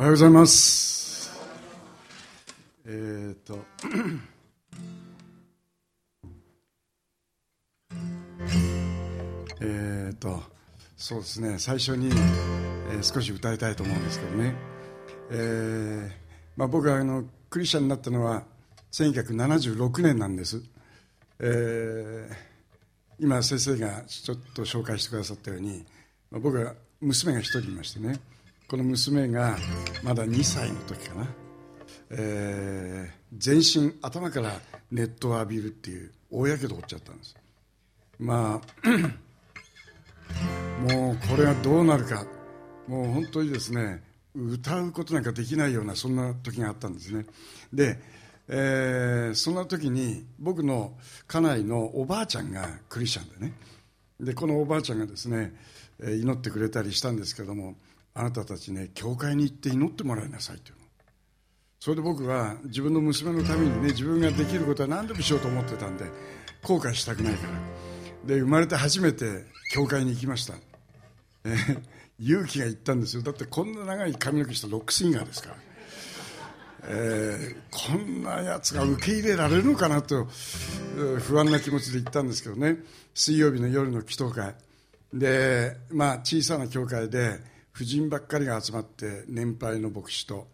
おはようございます。えっ、と。えっと。そうですね。最初に、えー、少し歌いたいと思うんですけどね、えーまあ、僕はあのクリスチャンになったのは1976年なんです、えー、今先生がちょっと紹介してくださったように、まあ、僕は娘が一人いましてね。この娘がまだ2歳の時かな、えー、全身頭から熱湯を浴びるっていう大やけどを負っちゃったんです。まあ もうこれがどうなるか。もう本当にですね歌うことなんかできないようなそんな時があったんですね。で、えー、そんな時に僕の家内のおばあちゃんがクリスチャンでね。でこのおばあちゃんがですね祈ってくれたりしたんですけどもあなたたちね教会に行って祈ってもらいなさいというの。それで僕は自分の娘のためにね自分ができることは何でもしようと思ってたんで後悔したくないから。で生まれて初めて教会に行きました、えー、勇気がいったんですよ。だってこんな長い髪の毛したロックシンガーですから、えー、こんなやつが受け入れられるのかなと不安な気持ちで行ったんですけどね。水曜日の夜の祈祷会。でまあ小さな教会で婦人ばっかりが集まって年配の牧師と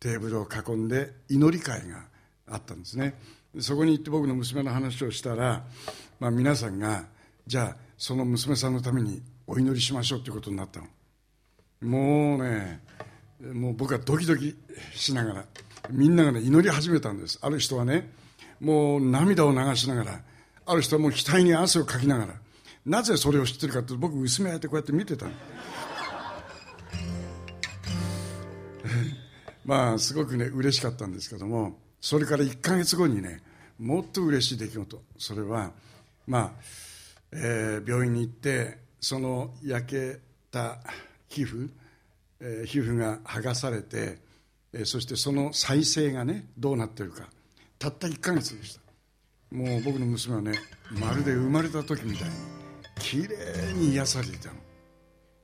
テーブルを囲んで祈り会があったんですね。そこに行って僕の娘の話をしたら、まあ、皆さんがじゃあその娘さんのためにお祈りしましょうということになったの。もうねもう僕はドキドキしながらみんながね祈り始めたんです。ある人はねもう涙を流しながらある人はもう額に汗をかきながらなぜそれを知ってるかって僕娘やってこうやって見てたの。まあすごくね嬉しかったんですけどもそれから1か月後にねもっと嬉しい出来事。それはまあ、えー、病院に行ってその焼けた皮膚、えー、皮膚が剥がされて、えー、そしてその再生がねどうなってるか。たった1か月でした。もう僕の娘はねまるで生まれた時みたいにきれいに癒されていたの。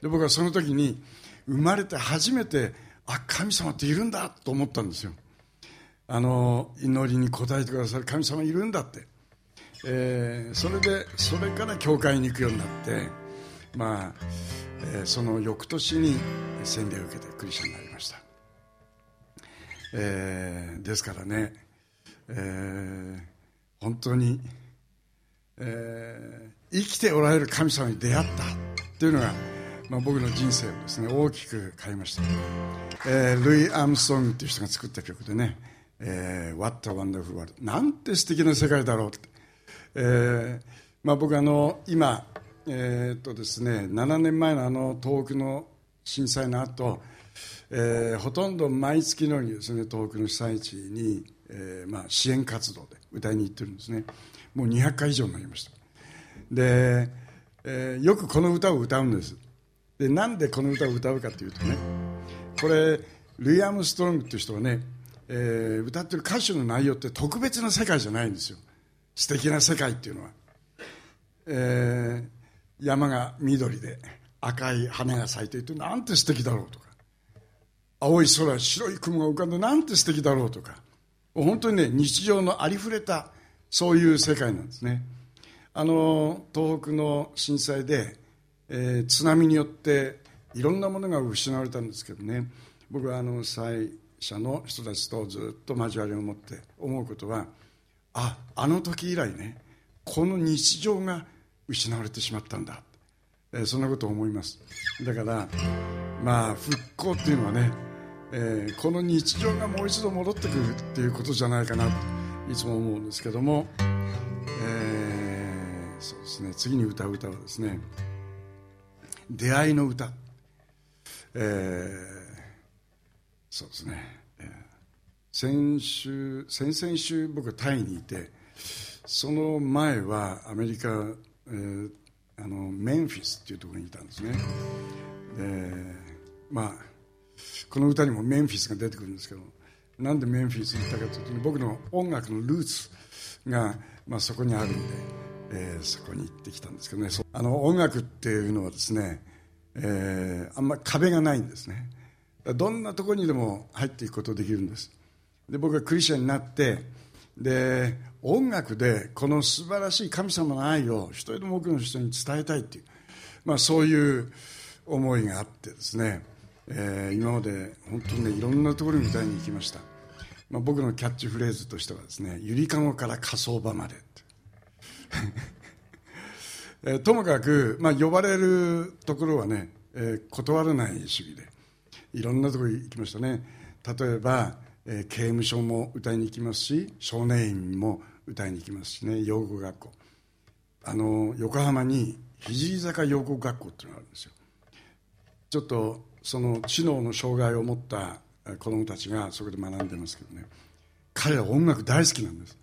で僕はその時に生まれて初めてあ神様っているんだと思ったんですよ。あの祈りに応えてくださる。神様いるんだって、えー、それでそれから教会に行くようになってまあ、えー、その翌年に洗礼を受けてクリスチャンになりました、えー、ですからね、えー、本当に、えー、生きておられる神様に出会ったっていうのがまあ、僕の人生をですね大きく変えました、えー、ルイ・アームストングっていう人が作った曲でね「えー、What a Wonderful World」なんて素敵な世界だろうって、えーまあ、僕あの今、えー、っとですね7年前のあの東北の震災の後、えー、ほとんど毎月のようにですね東北の被災地に、えーまあ、支援活動で歌いに行ってるんですね。もう200回以上になりました。で、えー、よくこの歌を歌うんです。でなんでこの歌を歌うかというとねこれルイ・アームストロングっていう人はね、えー、歌ってる歌詞の内容って特別な世界じゃないんですよ。素敵な世界っていうのは、えー、山が緑で赤い花が咲いていてなんて素敵だろうとか。青い空白い雲が浮かんでなんて素敵だろうとか。本当にね日常のありふれたそういう世界なんですね。あの東北の震災でえー、津波によっていろんなものが失われたんですけどね。僕はあの被災者の人たちとずっと交わりを持って思うことはああの時以来ねこの日常が失われてしまったんだ、えー、そんなことを思います。だからまあ復興っていうのはね、えー、この日常がもう一度戻ってくるっていうことじゃないかなといつも思うんですけども、えー、そうですね。次に歌う歌はですね出会いの歌、えー、そうですね、えー、先週先々週僕はタイにいてその前はアメリカ、えー、あのメンフィスっていうところにいたんですね。でまあこの歌にもメンフィスが出てくるんですけどなんでメンフィスに行ったかというと僕の音楽のルーツが、まあ、そこにあるんで。えー、そこに行ってきたんですけどね。あの音楽っていうのはですね、えー、あんまり壁がないんですね。どんなとこにでも入っていくことできるんです。で僕はクリスチャンになってで音楽でこの素晴らしい神様の愛を一人でも多くの人に伝えたいっていう、まあ、そういう思いがあってですね、えー、今まで本当にねいろんなところに歌いに行きました、まあ、僕のキャッチフレーズとしてはですねゆりかごから火葬場まで。えー、ともかく、まあ、呼ばれるところはね、えー、断らない主義でいろんなところに行きましたね。例えば、えー、刑務所も歌いに行きますし少年院も歌いに行きますしね養護学校。あの横浜に肘坂養護学校っていうのがあるんですよ。ちょっとその知能の障害を持った子供たちがそこで学んでますけどね。彼ら音楽大好きなんです。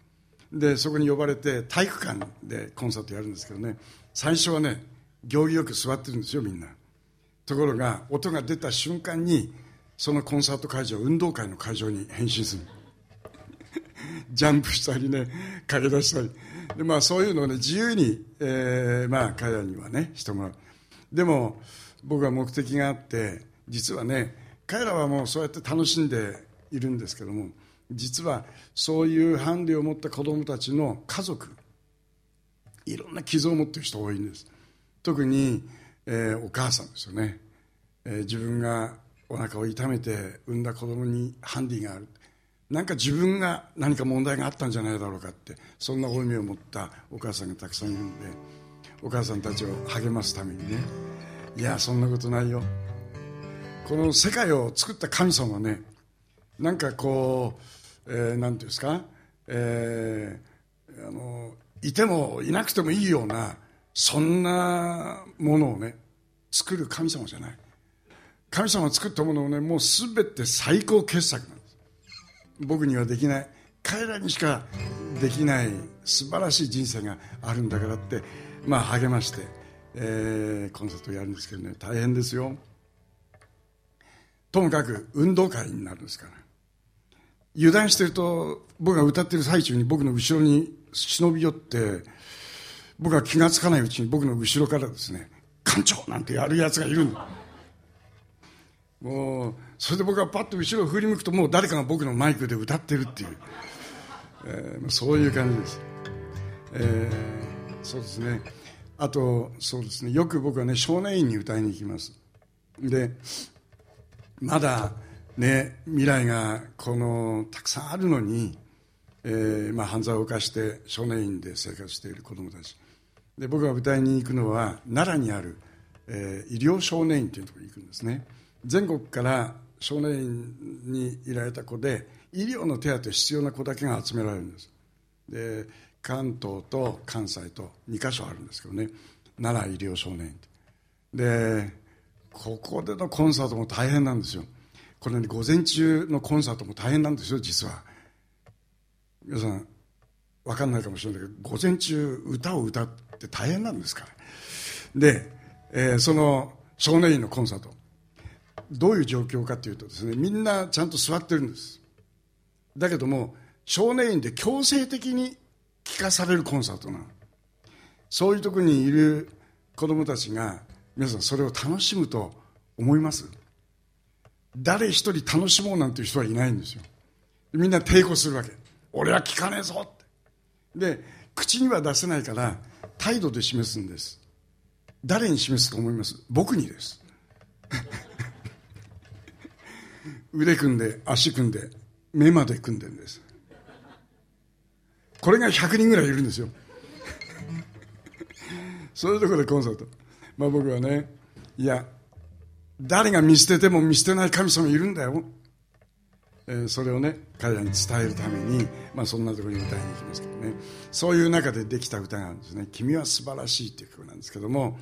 でそこに呼ばれて体育館でコンサートやるんですけどね。最初はね行儀よく座ってるんですよみんな。ところが音が出た瞬間にそのコンサート会場運動会の会場に変身する。ジャンプしたりね駆け出したり。で、まあ、そういうのをね自由に、えーまあ、彼らにはねしてもらう。でも僕は目的があって実はね彼らはもうそうやって楽しんでいるんですけども実はそういうハンディを持った子供たちの家族いろんな傷を持ってる人が多いんです。特にえー、お母さんですよね、えー、自分がお腹を痛めて産んだ子供にハンディがある。なんか自分が何か問題があったんじゃないだろうかってそんな負い目を持ったお母さんがたくさんいるのでお母さんたちを励ますためにね。いやそんなことないよ。この世界を作った神様ねなんかこう、えー、なんていうんですか、えー、あのいてもいなくてもいいようなそんなものをね作る神様じゃない。神様が作ったものをねもう全て最高傑作なんです。僕にはできない。彼らにしかできない素晴らしい人生があるんだからってまあ励まして、えー、コンサートをやるんですけどね。大変ですよ。ともかく運動会になるんですから。油断してると僕が歌ってる最中に僕の後ろに忍び寄って僕は気が付かないうちに僕の後ろからですね館長なんてやるやつがいるんだ。もうそれで僕がパッと後ろを振り向くともう誰かが僕のマイクで歌ってるっていう、えー、そういう感じです、えー、そうですね。あとそうですね。よく僕はね少年院に歌いに行きます。でまだね未来がこのたくさんあるのに、えーまあ、犯罪を犯して少年院で生活している子どもたち。で僕が舞台に行くのは奈良にある、えー、医療少年院というところに行くんですね。全国から少年院にいられた子で医療の手当必要な子だけが集められるんです。で関東と関西と2か所あるんですけどね。奈良医療少年院でここでのコンサートも大変なんですよ。これね午前中のコンサートも大変なんですよ実は。皆さん分かんないかもしれないけど午前中歌を歌って大変なんですから。で、えー、その少年院のコンサート。どういう状況かというとですねみんなちゃんと座ってるんです。だけども少年院で強制的に聴かされるコンサートなの。そういうとこにいる子供たちが皆さんそれを楽しむと思います。誰一人楽しもうなんていう人はいないんですよ。みんな抵抗するわけ。俺は聞かねえぞって。で口には出せないから態度で示すんです。誰に示すと思います？僕にです。腕組んで足組んで目まで組んでるんです。これが100人ぐらいいるんですよ。そういうところでコンサート。まあ僕はねいや誰が見捨てても見捨てない神様いるんだよ。えー、それをね彼らに伝えるために、まあ、そんなところに歌いに行きますけどね。そういう中でできた歌があるんですね「君は素晴らしい」という曲なんですけども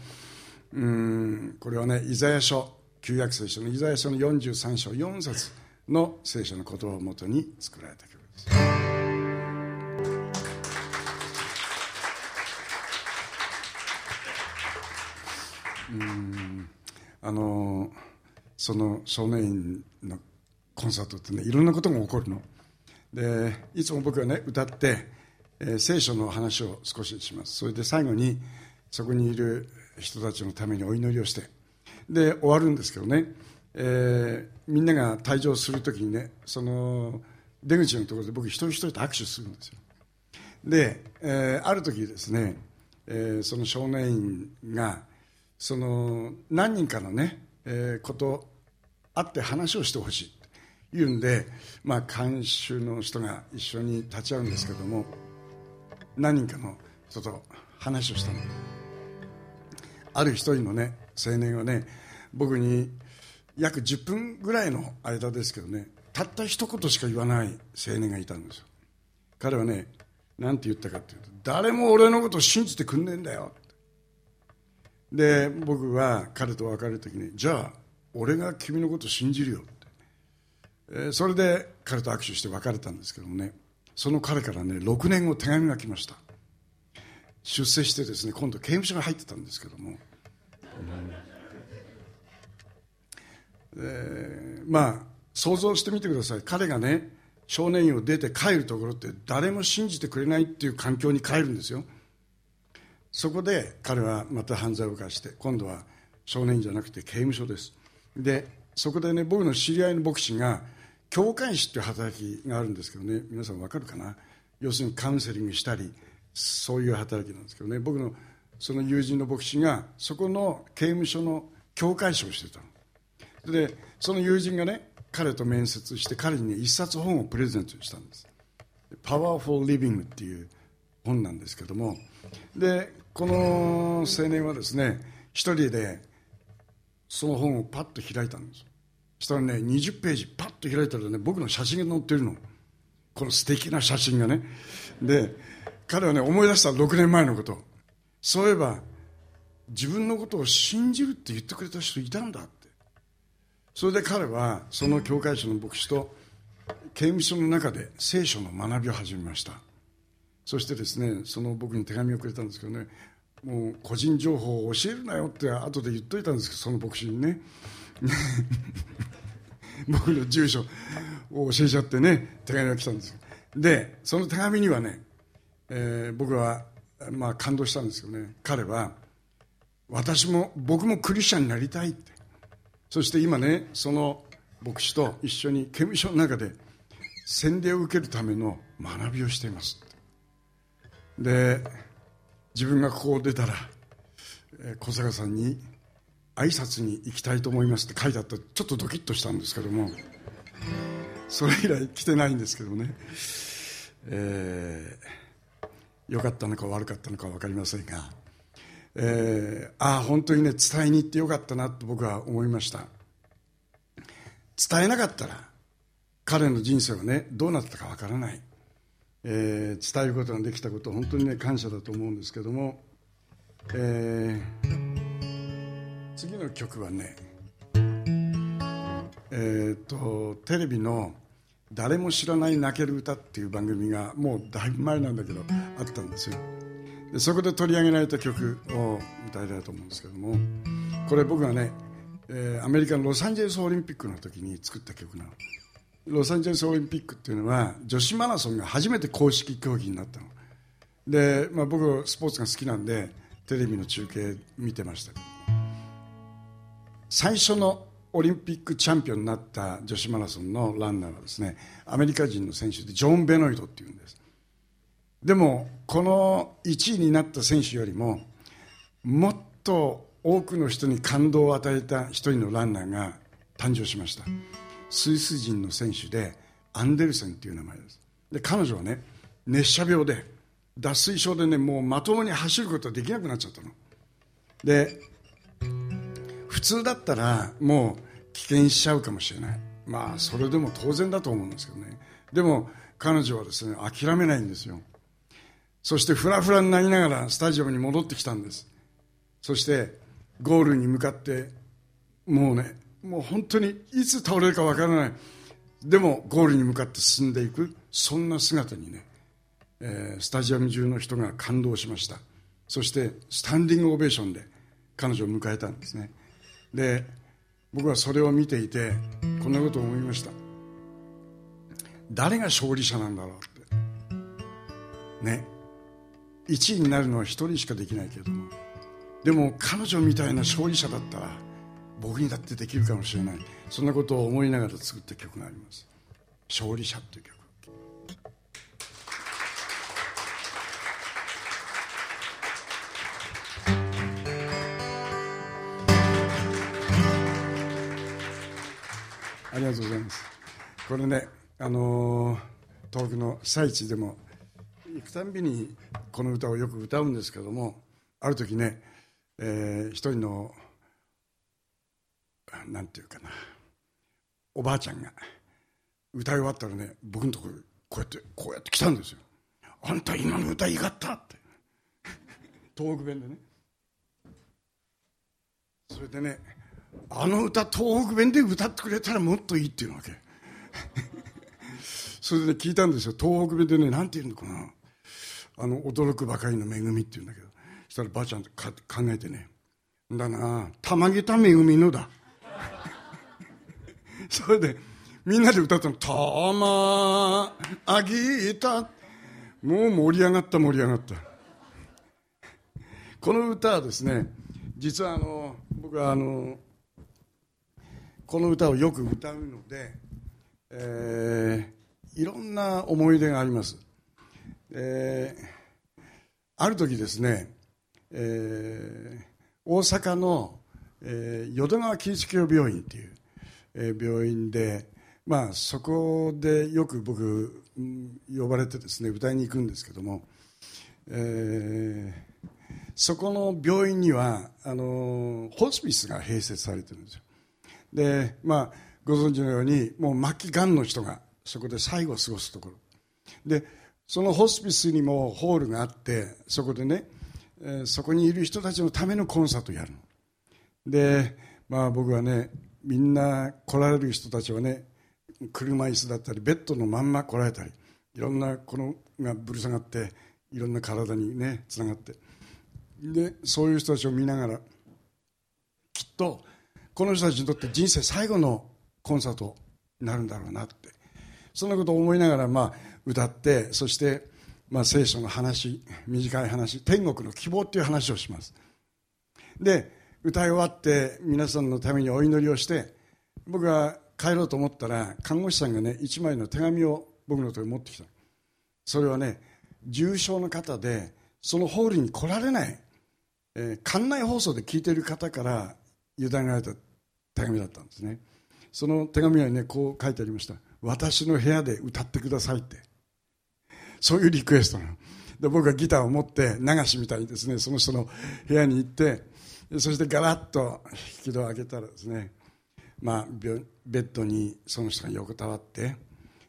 うんこれはねイザヤ書旧約聖書のイザヤ書の43章4節の聖書の言葉をもとに作られた曲です。うん。あのその少年院のコンサートってねいろんなことが起こるの。でいつも僕はね歌って、えー、聖書の話を少しします。それで最後にそこにいる人たちのためにお祈りをしてで終わるんですけどね。えー、みんなが退場するときにねその出口のところで僕一人一人と握手するんですよ。で、えー、ある時ですね、えー、その少年院がその何人かのね、えー、こと会って話をしてほしい言うんで、まあ、監修の人が一緒に立ち会うんですけども何人かの人と話をしたの。ある一人のね青年はね僕に約10分ぐらいの間ですけどねたった一言しか言わない青年がいたんですよ。彼はね何て言ったかっていうと誰も俺のことを信じてくんねえんだよ。で僕は彼と別れる時にじゃあ俺が君のこと信じるよえそれで彼と握手して別れたんですけどもね。その彼からね6年後手紙が来ました。出世してですね今度刑務所が入ってたんですけども、えー、まあ想像してみてください。彼がね少年院を出て帰るところって誰も信じてくれないっていう環境に帰るんですよ。そこで彼はまた犯罪を犯して今度は少年じゃなくて刑務所です。でそこでね僕の知り合いの牧師が教会師っていう働きがあるんですけどね皆さん分かるかな？要するにカウンセリングしたりそういう働きなんですけどね。僕のその友人の牧師がそこの刑務所の教会師をしてたの。でその友人がね彼と面接して彼にね一冊本をプレゼントしたんです「Powerful Living」っていう本なんですけども。でこの青年はですね一人でその本をパッと開いたんですしたらね20ページパッと開いたらね僕の写真が載ってるの。この素敵な写真がね。で彼はね思い出した6年前のこと。そういえば自分のことを信じるって言ってくれた人いたんだって。それで彼はその教会者の牧師と刑務所の中で聖書の学びを始めました。そしてですねその僕に手紙をくれたんですけどねもう個人情報を教えるなよって後で言っといたんですけどその牧師にね。僕の住所を教えちゃってね手紙が来たんですでその手紙にはね、えー、僕は、まあ、感動したんですけどね。彼は私も僕もクリスチャンになりたいって。そして今ねその牧師と一緒に刑務所の中で洗礼を受けるための学びをしていますって。で自分がここを出たら小坂さんに挨拶に行きたいと思いますって書いてあった。ちょっとドキッとしたんですけどもそれ以来来てないんですけどね、えー、よかったのか悪かったのか分かりませんが、えー、ああ本当にね伝えに行ってよかったなと僕は思いました。伝えなかったら彼の人生はねどうなったか分からない、えー、伝えることができたこと本当にね感謝だと思うんですけども、えー次の曲はねえっ、とテレビの「誰も知らない泣ける歌」っていう番組がもうだいぶ前なんだけどあったんですよ。でそこで取り上げられた曲を歌いたいと思うんですけどもこれ僕がね、えー、アメリカのロサンゼルスオリンピックの時に作った曲なの。ロサンゼルスオリンピックっていうのは女子マラソンが初めて公式競技になったの。で、まあ、僕スポーツが好きなんでテレビの中継見てました。最初のオリンピックチャンピオンになった女子マラソンのランナーはですねアメリカ人の選手でジョン・ベノイドっていうんです。でもこの1位になった選手よりももっと多くの人に感動を与えた一人のランナーが誕生しました。スイス人の選手でアンデルセンっていう名前です。で彼女はね熱射病で脱水症でねもうまともに走ることができなくなっちゃったの。で普通だったらもう危険しちゃうかもしれない。まあそれでも当然だと思うんですけどね。でも彼女はですね諦めないんですよ。そしてフラフラになりながらスタジアムに戻ってきたんです。そしてゴールに向かってもうねもう本当にいつ倒れるかわからない。でもゴールに向かって進んでいく。そんな姿にね、えー、スタジアム中の人が感動しました。そしてスタンディングオベーションで彼女を迎えたんですね。で僕はそれを見ていてこんなことを思いました。誰が勝利者なんだろうって。ね。1位になるのは1人しかできないけれども。でも彼女みたいな勝利者だったら僕にだってできるかもしれない。そんなことを思いながら作った曲があります「勝利者」という曲。ありがとうございます。これねあのー、東北の最地でも行くたんびにこの歌をよく歌うんですけどもある時ね、えー、一人のなんていうかな。おばあちゃんが歌い終わったらね僕のところこうやってこうやって来たんですよ「あんた今の歌いがった」って。東北弁でね。それでねあの歌東北弁で歌ってくれたらもっといいっていうわけ。それで、ね、聞いたんですよ。東北弁でね何て言うのかな。あの驚くばかりの恵みっていうんだけど。そしたらばあちゃんか考えてねだな玉木た恵みのだ。それでみんなで歌ったの「たまあぎた」もう盛り上がった盛り上がった。この歌はですね実はあの僕はあのこの歌をよく歌うので、えー、いろんな思い出があります、えー、ある時ですね、えー、大阪の、えー、淀川喜一教病院っていう、病院で、まあ、そこでよく僕、呼ばれてですね歌いに行くんですけども、えー、そこの病院にはあのホスピスが併設されてるんですよ。でまあご存知のようにもう末期がんの人がそこで最後を過ごすところ。でそのホスピスにもホールがあってそこでね、えー、そこにいる人たちのためのコンサートをやるの。でまあ僕はねみんな来られる人たちはね車椅子だったりベッドのまんま来られたりいろんなこのがぶる下がっていろんな体にねつながって。でそういう人たちを見ながらきっとこの人たちにとって人生最後のコンサートになるんだろうなって。そんなことを思いながらまあ歌ってそしてまあ聖書の話短い話天国の希望っていう話をします。で歌い終わって皆さんのためにお祈りをして僕が帰ろうと思ったら看護師さんがね一枚の手紙を僕のところに持ってきた。それはね重症の方でそのホールに来られない、えー、館内放送で聞いている方から委ねられた手紙だったんですね。その手紙はねこう書いてありました。私の部屋で歌ってくださいって。そういうリクエストなの。で僕がギターを持って流しみたいにですね。その人の部屋に行ってそしてガラッと引き戸を開けたらですね、まあ、ベッドにその人が横たわって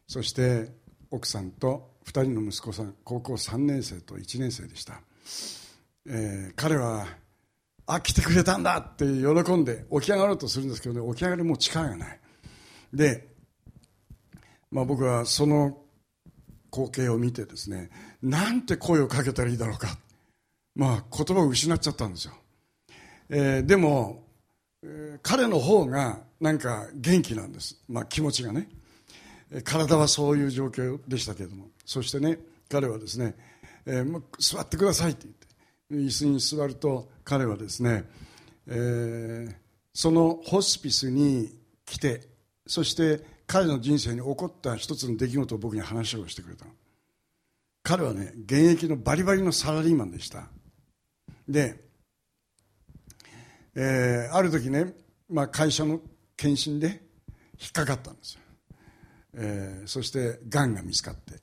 そして奥さんと2人の息子さん高校3年生と1年生でした、えー、彼はあ来てくれたんだって喜んで起き上がろうとするんですけどね起き上がりも力がない。で、まあ、僕はその光景を見てですねなんて声をかけたらいいだろうか。まあ言葉を失っちゃったんですよ。えー、でも、えー、彼の方がなんか元気なんです、まあ、気持ちがね。体はそういう状況でしたけれども。そしてね彼はですね、えー、座ってくださいって言って。椅子に座ると彼はですね、えー、そのホスピスに来てそして彼の人生に起こった一つの出来事を僕に話をしてくれた。彼はね現役のバリバリのサラリーマンでした。でえー、ある時ね、まあ、会社の検診で引っかかったんですよ、えー、そしてがんが見つかって、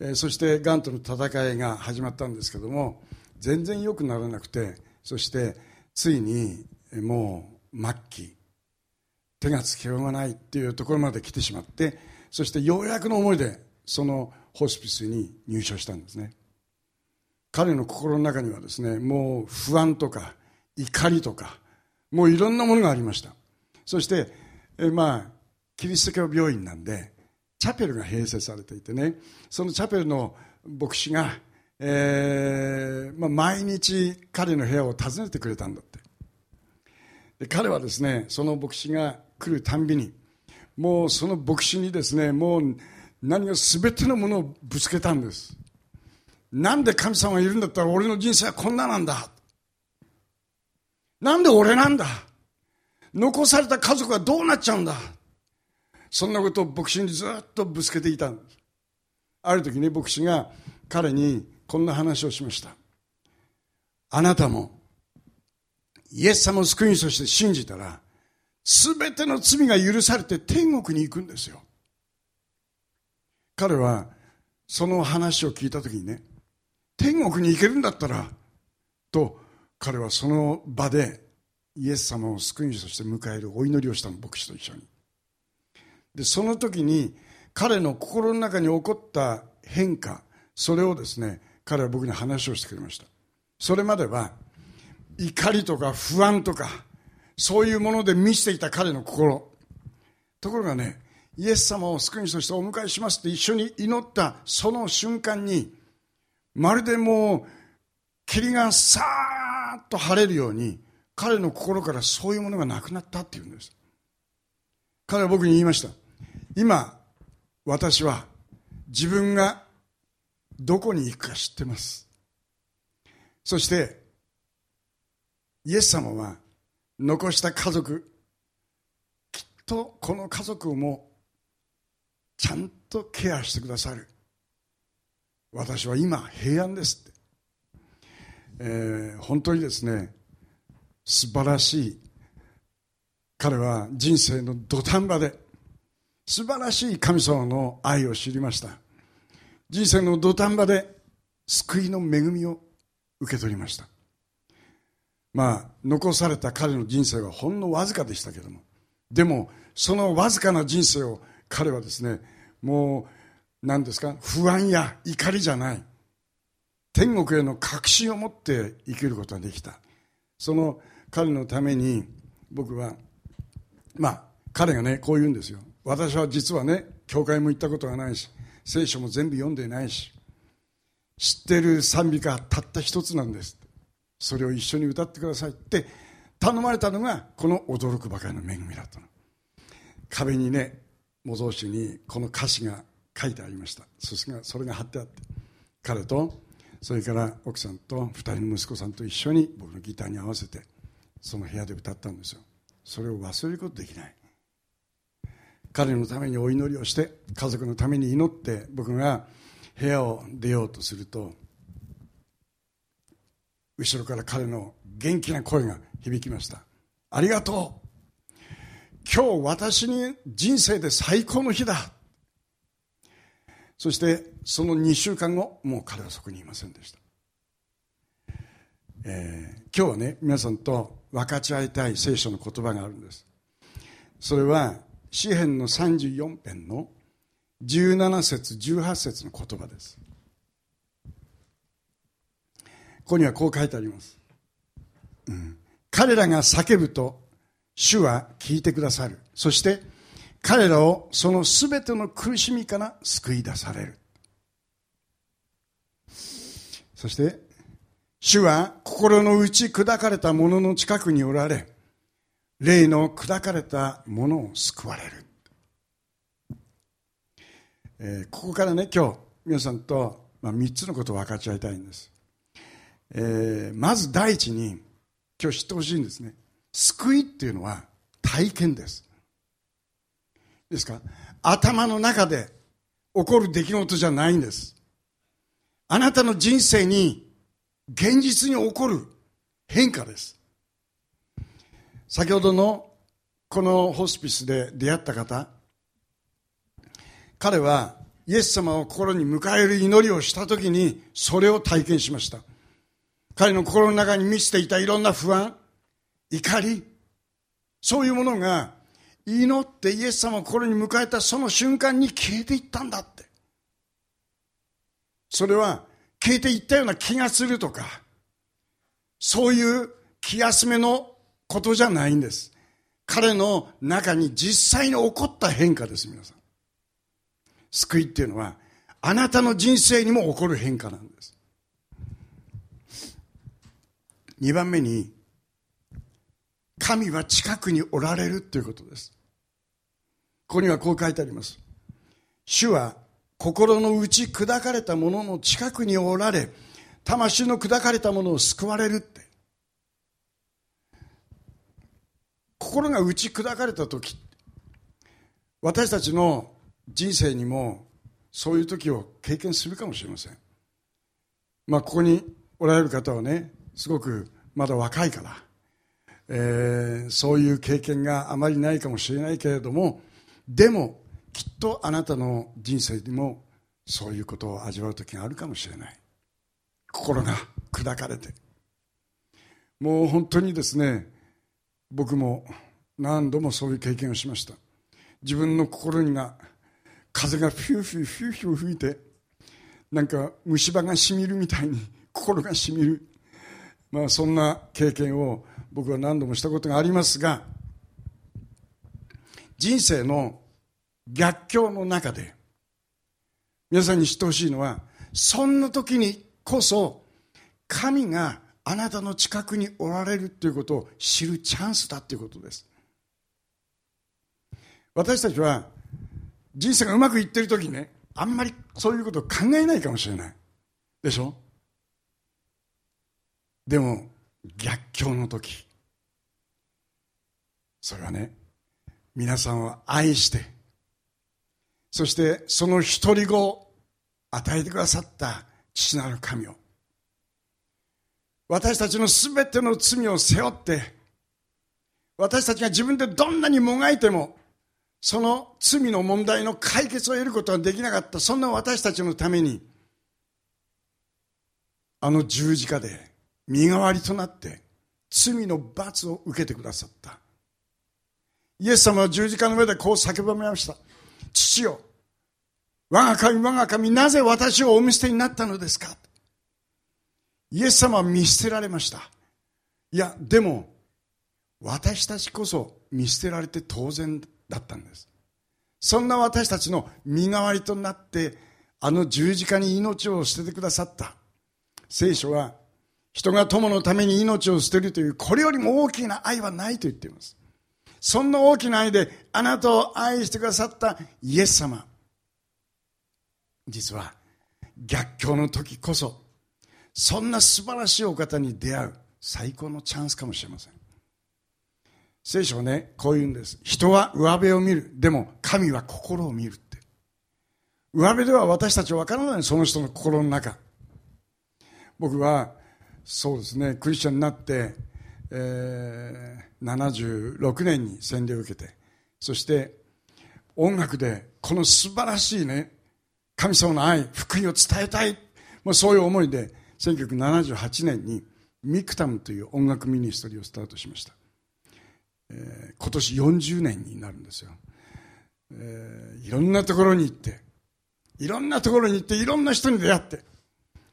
えー、そしてがんとの戦いが始まったんですけども全然良くならなくてそしてついにもう末期手がつけようがないっていうところまで来てしまってそしてようやくの思いでそのホスピスに入所したんですね。彼の心の中にはですねもう不安とか怒りとかもういろんなものがありました。そしてえまあキリスト教病院なんでチャペルが併設されていてねそのチャペルの牧師が、えーまあ、毎日彼の部屋を訪ねてくれたんだって。で彼はですねその牧師が来るたんびにもうその牧師にですねもう何が全てのものをぶつけたんです。なんで神様がいるんだったら俺の人生はこんななんだ。なんで俺なんだ？残された家族はどうなっちゃうんだ？そんなことを牧師にずっとぶつけていたんです。ある時に牧師が彼にこんな話をしました。あなたもイエス様を救い主として信じたら全ての罪が許されて天国に行くんですよ。彼はその話を聞いた時にね天国に行けるんだったらと彼はその場でイエス様を救い主として迎えるお祈りをしたの牧師と一緒に。でその時に彼の心の中に起こった変化それをですね彼は僕に話をしてくれました。それまでは怒りとか不安とかそういうもので満ちていた彼の心。ところがねイエス様を救い主としてお迎えしますって一緒に祈ったその瞬間にまるでもう霧がさーっと晴れるように彼の心からそういうものがなくなったっていうんです。彼は僕に言いました。今私は自分がどこに行くか知ってます。そしてイエス様は残した家族きっとこの家族をもちゃんとケアしてくださる。私は今平安ですって、えー、本当にですね素晴らしい彼は人生の土壇場で素晴らしい神様の愛を知りました。人生の土壇場で救いの恵みを受け取りました。まあ残された彼の人生はほんのわずかでしたけれどもでもそのわずかな人生を彼はですねもう何ですか不安や怒りじゃない。天国への確信を持って生きることができた。その彼のために僕はまあ彼がねこう言うんですよ。私は実はね教会も行ったことがないし聖書も全部読んでないし知ってる賛美歌たった一つなんです。それを一緒に歌ってくださいって頼まれたのがこの驚くばかりの恵みだったの。壁にね模造紙にこの歌詞が書いてありました。それがそれが貼ってあって彼とそれから奥さんと2人の息子さんと一緒に僕のギターに合わせてその部屋で歌ったんですよ。それを忘れることできない。彼のためにお祈りをして家族のために祈って僕が部屋を出ようとすると後ろから彼の元気な声が響きました。ありがとう。今日私に人生で最高の日だ。そしてその2週間後もう彼はそこにいませんでした、えー、今日はね皆さんと分かち合いたい聖書の言葉があるんです。それは詩篇の34編の17節18節の言葉です。ここにはこう書いてあります、うん、彼らが叫ぶと主は聞いてくださる。そして彼らをその全ての苦しみから救い出される。そして主は心の内砕かれた者の近くにおられ霊の砕かれたものを救われる、えー、ここからね今日皆さんと、まあ、3つのことを分かち合いたいんです、えー、まず第一に今日知ってほしいんですね。救いっていうのは体験です。ですか？頭の中で起こる出来事じゃないんです。あなたの人生に現実に起こる変化です。先ほどのこのホスピスで出会った方彼はイエス様を心に迎える祈りをした時にそれを体験しました。彼の心の中に満ちていたいろんな不安怒りそういうものが祈ってイエス様を心に迎えたその瞬間に消えていったんだってそれは消えていったような気がするとかそういう気休めのことじゃないんです。彼の中に実際に起こった変化です、皆さん。救いっていうのは、あなたの人生にも起こる変化なんです。2番目に、神は近くにおられるということです。ここにはこう書いてあります。主は心の内砕かれた者のの近くにおられ、魂の砕かれた者を救われるって。心が打ち砕かれた時私たちの人生にもそういう時を経験するかもしれませんまあここにおられる方はねすごくまだ若いから、えー、そういう経験があまりないかもしれないけれどもでもきっとあなたの人生にもそういうことを味わう時があるかもしれない。心が砕かれて。もう本当にですね僕も何度もそういう経験をしました。自分の心にが風がフューフューフューフュー吹いてなんか虫歯がしみるみたいに心がしみる。まあそんな経験を僕は何度もしたことがありますが人生の逆境の中で皆さんに知ってほしいのはそんな時にこそ神があなたの近くにおられるということを知るチャンスだということです。私たちは人生がうまくいってる時ねあんまりそういうことを考えないかもしれない。でしょ？でも逆境の時。それはね皆さんを愛してそしてその独り子を与えてくださった父なる神を私たちのすべての罪を背負って私たちが自分でどんなにもがいてもその罪の問題の解決を得ることはできなかったそんな私たちのためにあの十字架で身代わりとなって罪の罰を受けてくださった。イエス様は十字架の上でこう叫ばれました。父よ我が神我が神なぜ私をお見捨てになったのですか？イエス様は見捨てられました。いやでも私たちこそ見捨てられて当然だったんです。そんな私たちの身代わりとなってあの十字架に命を捨ててくださった聖書は人が友のために命を捨てるというこれよりも大きな愛はないと言っています。そんな大きな愛であなたを愛してくださったイエス様。実は逆境の時こそそんな素晴らしいお方に出会う最高のチャンスかもしれません。聖書はねこう言うんです。人は上辺を見る。でも神は心を見るって。上辺では私たちは分からないその人の心の中。僕はそうですね。クリスチャンになって、えー、76年に洗礼を受けてそして音楽でこの素晴らしいね神様の愛福音を伝えたいもうそういう思いで1978年にミクタムという音楽ミニストリーをスタートしました、えー、今年40年になるんですよ、えー、いろんなところに行っていろんなところに行っていろんな人に出会って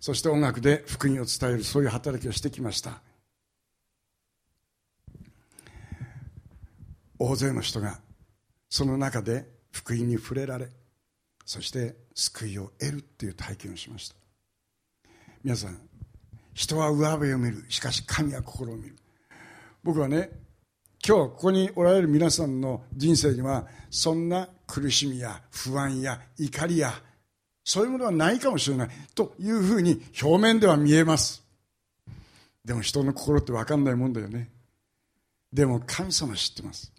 そして音楽で福音を伝えるそういう働きをしてきました。大勢の人がその中で福音に触れられそして救いを得るっていう体験をしました。皆さん人は上辺を見るしかし神は心を見る。僕はね今日ここにおられる皆さんの人生にはそんな苦しみや不安や怒りやそういうものはないかもしれないというふうに表面では見えます。でも人の心って分かんないもんだよね。でも神様知ってます。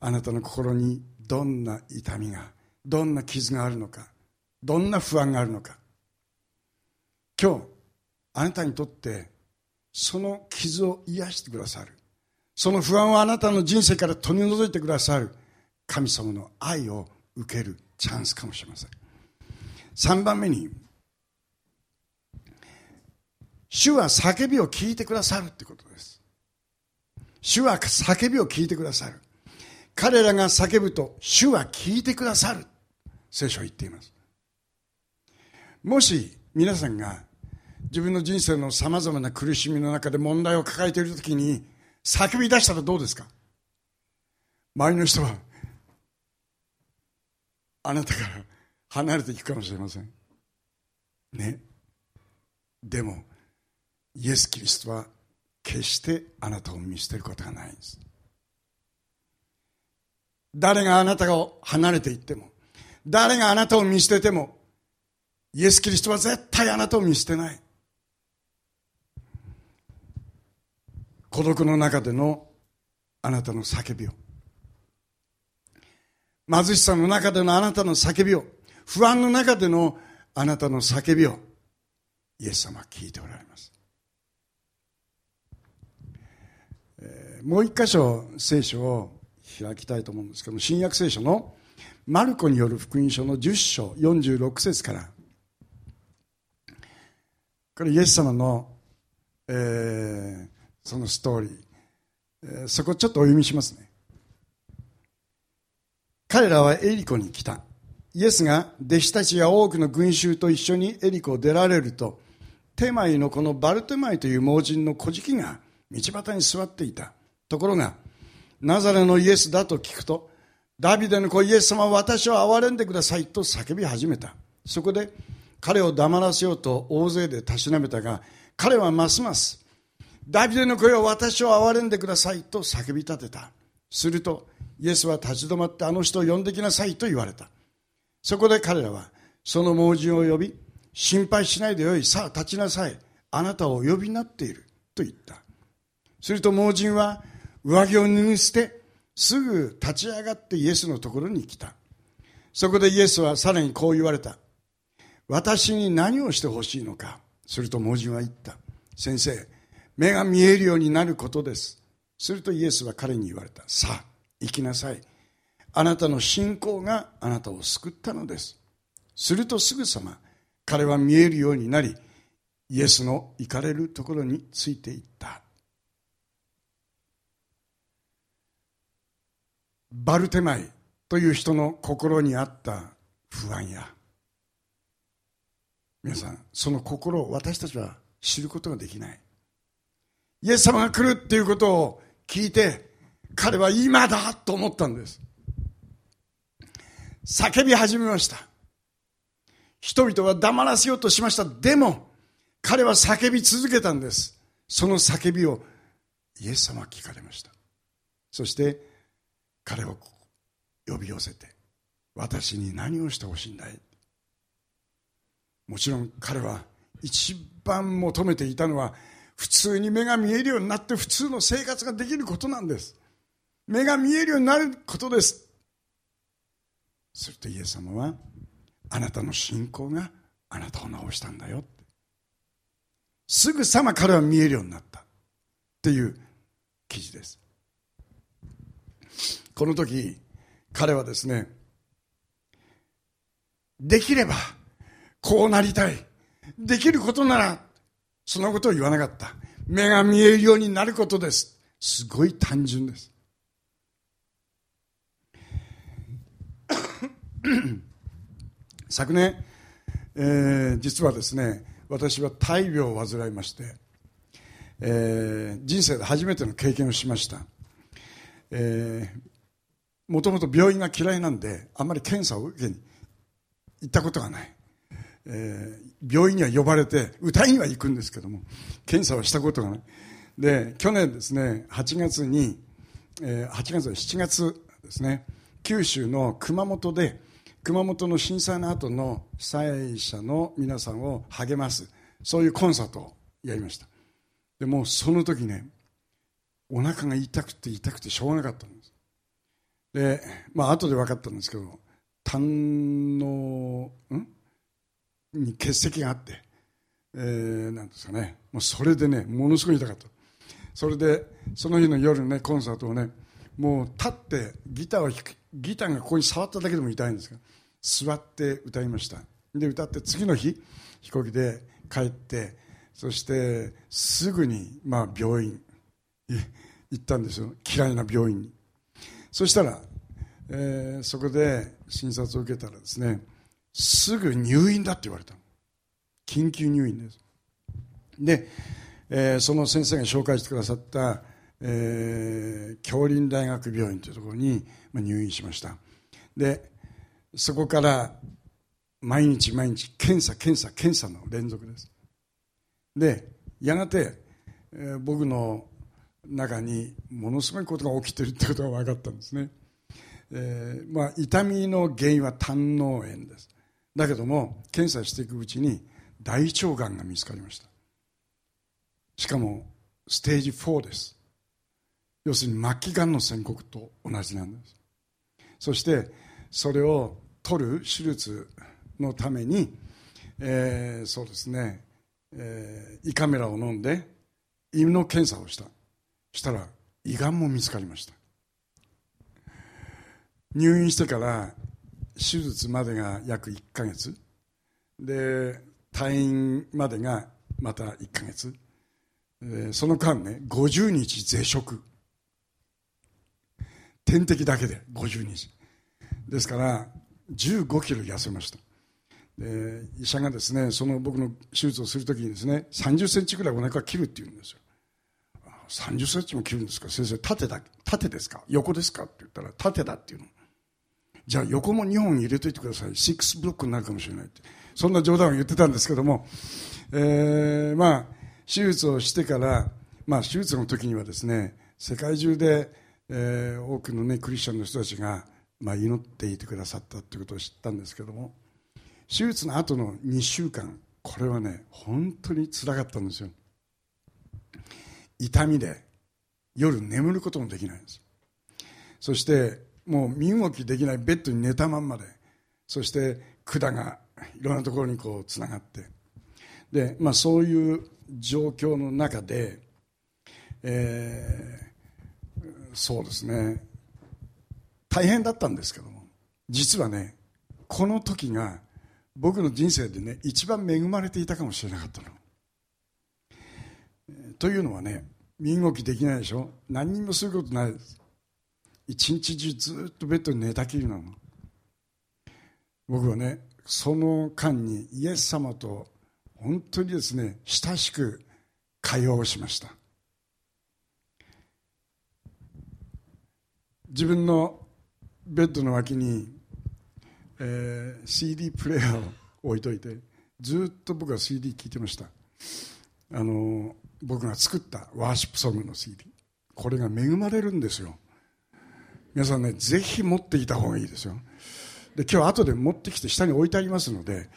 あなたの心にどんな痛みがどんな傷があるのかどんな不安があるのか。今日あなたにとってその傷を癒してくださる。その不安をあなたの人生から取り除いてくださる。神様の愛を受けるチャンスかもしれません。3番目に主は叫びを聞いてくださるってことです。主は叫びを聞いてくださる。彼らが叫ぶと主は聞いてくださる。聖書は言っています。もし皆さんが自分の人生のさまざまな苦しみの中で問題を抱えている時に叫び出したらどうですか？周りの人はあなたから離れていくかもしれません。ね。でもイエス・キリストは決してあなたを見捨てることがないんです。誰があなたを離れていっても誰があなたを見捨ててもイエス・キリストは絶対あなたを見捨てない。孤独の中でのあなたの叫びを。貧しさの中でのあなたの叫びを。不安の中でのあなたの叫びをイエス様は聞いておられます、えー、もう一箇所聖書を開きたいと思うんですけども新約聖書のマルコによる福音書の10章46節からこれイエス様の、えー、そのストーリー、えー、そこちょっとお読みしますね。彼らはエリコに来た。イエスが弟子たちや多くの群衆と一緒にエリコを出られるとテマイのこのバルテマイという盲人の小敷が道端に座っていた。ところがナザレのイエスだと聞くとダビデの子イエス様は私を憐れんでくださいと叫び始めた。そこで彼を黙らせようと大勢でたしなめたが彼はますますダビデの声を私を憐れんでくださいと叫び立てた。するとイエスは立ち止まってあの人を呼んできなさいと言われた。そこで彼らはその盲人を呼び心配しないでよいさあ立ちなさい。あなたをお呼びになっている。と言った。すると盲人は上着を脱ぎ捨てすぐ立ち上がってイエスのところに来た。そこでイエスはさらにこう言われた。私に何をしてほしいのか。すると盲人は言った。先生目が見えるようになることです。するとイエスは彼に言われた。さあ行きなさい。あなたの信仰があなたを救ったのです。するとすぐさま彼は見えるようになりイエスの行かれるところについていった。バルテマイという人の心にあった不安や。皆さんその心を私たちは知ることができない。イエス様が来るっていうことを聞いて彼は今だと思ったんです。叫び始めました。人々は黙らせようとしました。でも彼は叫び続けたんです。その叫びをイエス様は聞かれました。そして彼を呼び寄せて私に何をしてほしいんだい？もちろん彼は一番求めていたのは普通に目が見えるようになって普通の生活ができることなんです。目が見えるようになることです。するとイエス様はあなたの信仰があなたを治したんだよって。すぐさま彼は見えるようになった。っていう記事です。この時彼はですねできればこうなりたい。できることならそんなことを言わなかった。目が見えるようになることです。すごい単純です。昨年、えー、実はですね私は大病を患いまして、えー、人生で初めての経験をしました、もともと病院が嫌いなんであんまり検査を受けに行ったことがない、えー、病院には呼ばれて歌いには行くんですけども検査はしたことがない。で去年ですね8月に、えー、8月7月ですね九州の熊本で熊本の震災の後の被災者の皆さんを励ますそういうコンサートをやりました。でもその時ねお腹が痛くて痛くてしょうがなかったんです。でまあ後で分かったんですけど胆のん？に結石があって、えー、なんですかね。もうそれでねものすごい痛かった。それでその日の夜ねコンサートをねもう立ってギターを弾くギターがここに触っただけでも痛いんですが座って歌いました。で歌って次の日飛行機で帰ってそしてすぐに、まあ、病院行ったんですよ。嫌いな病院に。そしたら、えー、そこで診察を受けたらですねすぐ入院だって言われた緊急入院です。で、えー、その先生が紹介してくださった、えー、京林大学病院というところに入院しました。でそこから毎日毎日検査検査検査の連続です。でやがて、えー、僕の中にものすごいことが起きてるってことが分かったんですね、えーまあ、痛みの原因は胆の炎です。だけども検査していくうちに大腸がんが見つかりました。しかもステージ4です。要するに末期がんの宣告と同じなんです。そしてそれを取る手術のために、えー、そうですね、えー、胃カメラを飲んで胃の検査をした。したら胃がんも見つかりました。入院してから手術までが約1ヶ月。で退院までがまた1ヶ月。その間ね50日絶食。点滴だけで50日ですから15キロ痩せました。で医者がですねその僕の手術をするときにですね30センチぐらいお腹を切るって言うんですよ。30センチも切るんですか？先生縦だ縦ですか？横ですか？って言ったら縦だっていうの。じゃあ横も2本入れといてください。6ブロックになるかもしれないって。そんな冗談を言ってたんですけども、えー、まあ手術をしてから、まあ、手術の時にはですね世界中で、えー、多くの、ね、クリスチャンの人たちが、まあ、祈っていてくださったということを知ったんですけども手術の後の2週間これはね本当につらかったんですよ。痛みで夜眠ることもできないんです。そしてもう身動きできないベッドに寝たまんまでそして管がいろんなところにこうつながって。で、まあ、そういう状況の中で、えー、そうですね。大変だったんですけども。実はねこの時が僕の人生でね一番恵まれていたかもしれなかったの。というのはね身動きできないでしょ。何にもすることないです。一日中ずっとベッドに寝たきりなの。僕はねその間にイエス様と本当にですね親しく会話をしました。自分のベッドの脇に、えー、CD プレーヤーを置いといてずっと僕は CD 聴いてました。あの僕が作ったワーシップソングの CD これが恵まれるんですよ。皆さんねぜひ持っていた方がいいですよ。で今日後で持ってきて下に置いてありますので、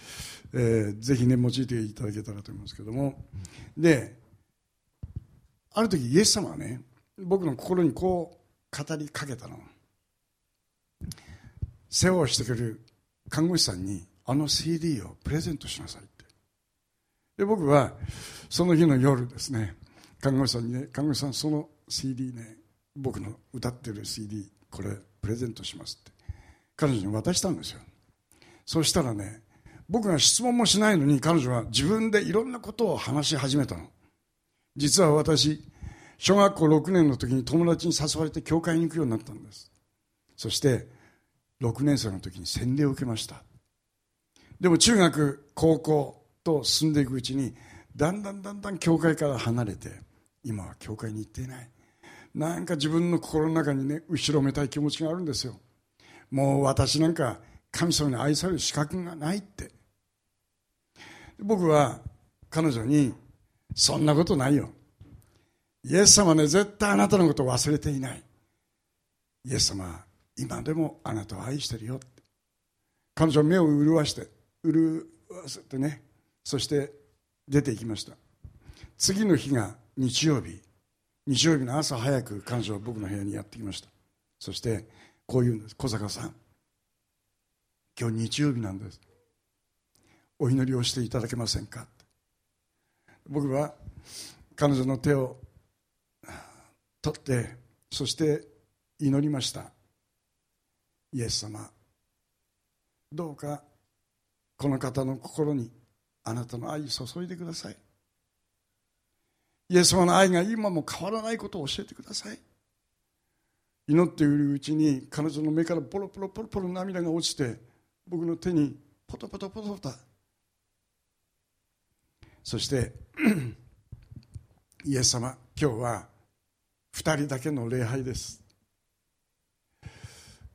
えー、ぜひね用いていただけたらと思いますけども。である時イエス様はね僕の心にこう語りかけたの。世話をしてくれる看護師さんにあの CD をプレゼントしなさいって。で僕はその日の夜ですね看護師さんにね看護師さんその CD ね僕の歌ってる CD これプレゼントしますって。彼女に渡したんですよ。そしたらね僕が質問もしないのに彼女は自分でいろんなことを話し始めたの。実は私小学校6年の時に友達に誘われて教会に行くようになったんです。そして6年生の時に洗礼を受けました。でも中学高校と進んでいくうちにだんだんだんだん教会から離れて今は教会に行っていない。なんか自分の心の中にね後ろめたい気持ちがあるんですよ。もう私なんか神様に愛される資格がないって。僕は彼女にそんなことないよ。イエス様ね絶対あなたのことを忘れていない。イエス様は今でもあなたを愛してるよって。彼女は目を潤して潤わせてねそして出て行きました。次の日が日曜日。日曜日の朝早く彼女は僕の部屋にやってきました。そしてこう言うんです小坂さん。今日日曜日なんです。お祈りをしていただけませんか僕は彼女の手を取ってそして祈りました。イエス様。どうかこの方の心にあなたの愛を注いでください。イエス様の愛が今も変わらないことを教えてください。祈っているうちに彼女の目からポロポロポロポロ涙が落ちて僕の手にポトポトポトポト。そしてイエス様今日は2人だけの礼拝です。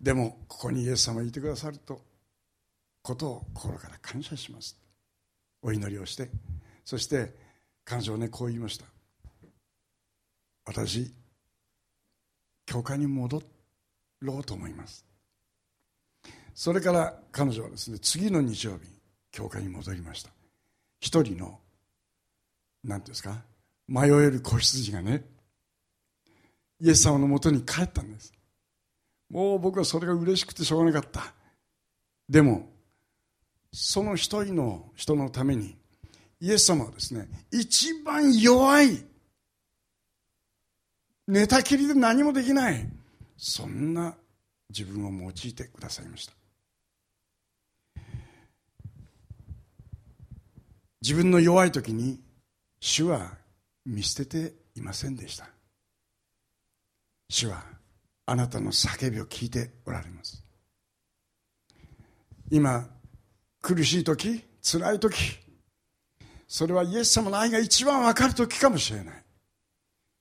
でもここにイエス様がいてくださるとことを心から感謝します。お祈りをしてそして彼女はねこう言いました。私教会に戻ろうと思います。それから彼女はですね次の日曜日教会に戻りました。一人の何ていうんですか迷える子羊がねイエス様のもとに帰ったんです。もう僕はそれが嬉しくてしょうがなかった。でもその一人の人のためにイエス様はですね一番弱い寝たきりで何もできないそんな自分を用いてくださいました。自分の弱い時に主は見捨てていませんでした。主はあなたの叫びを聞いておられます。今苦しい時辛い時それはイエス様の愛が一番分かる時かもしれない。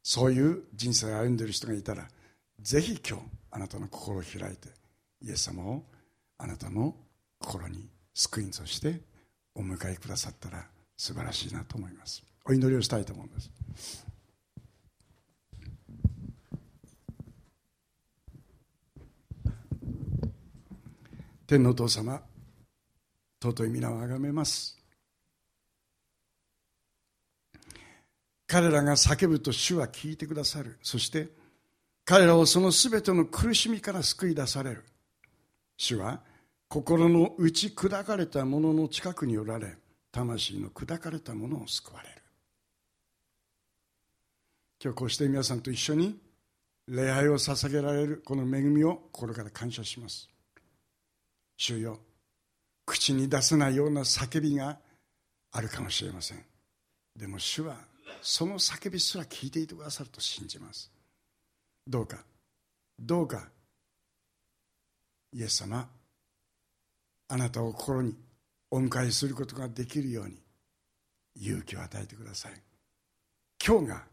そういう人生を歩んでいる人がいたらぜひ今日あなたの心を開いてイエス様をあなたの心に救いとしてお迎えくださったら素晴らしいなと思います。お祈りをしたいと思います。天のお父様尊い皆をあがめます。彼らが叫ぶと主は聞いてくださる。そして彼らをその全ての苦しみから救い出される。主は心の打ち砕かれた者の近くにおられ魂の砕かれた者を救われる。今日こうして皆さんと一緒に礼拝を捧げられるこの恵みを心から感謝します。主よ口に出せないような叫びがあるかもしれません。でも主はその叫びすら聞いていてくださると信じます。どうかどうかイエス様あなたを心にお迎えすることができるように勇気を与えてください。今日が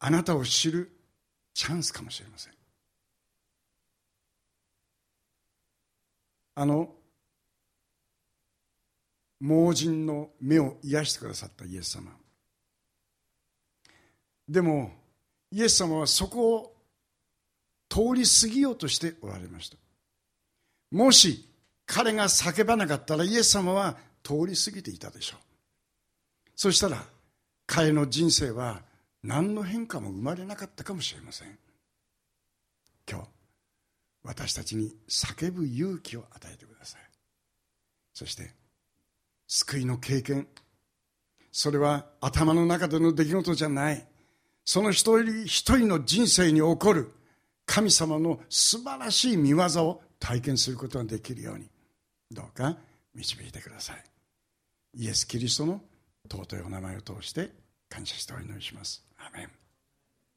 あなたを知るチャンスかもしれません。あの盲人の目を癒してくださったイエス様。でもイエス様はそこを通り過ぎようとしておられました。もし彼が叫ばなかったらイエス様は通り過ぎていたでしょう。そしたら彼の人生は何の変化も生まれなかったかもしれません。今日。私たちに叫ぶ勇気を与えてください。そして救いの経験。それは頭の中での出来事じゃない。その一人一人の人生に起こる。神様の素晴らしい見業を体験することができるように。どうか導いてください。イエス・キリストの尊いお名前を通して感謝してお祈りします。アメン。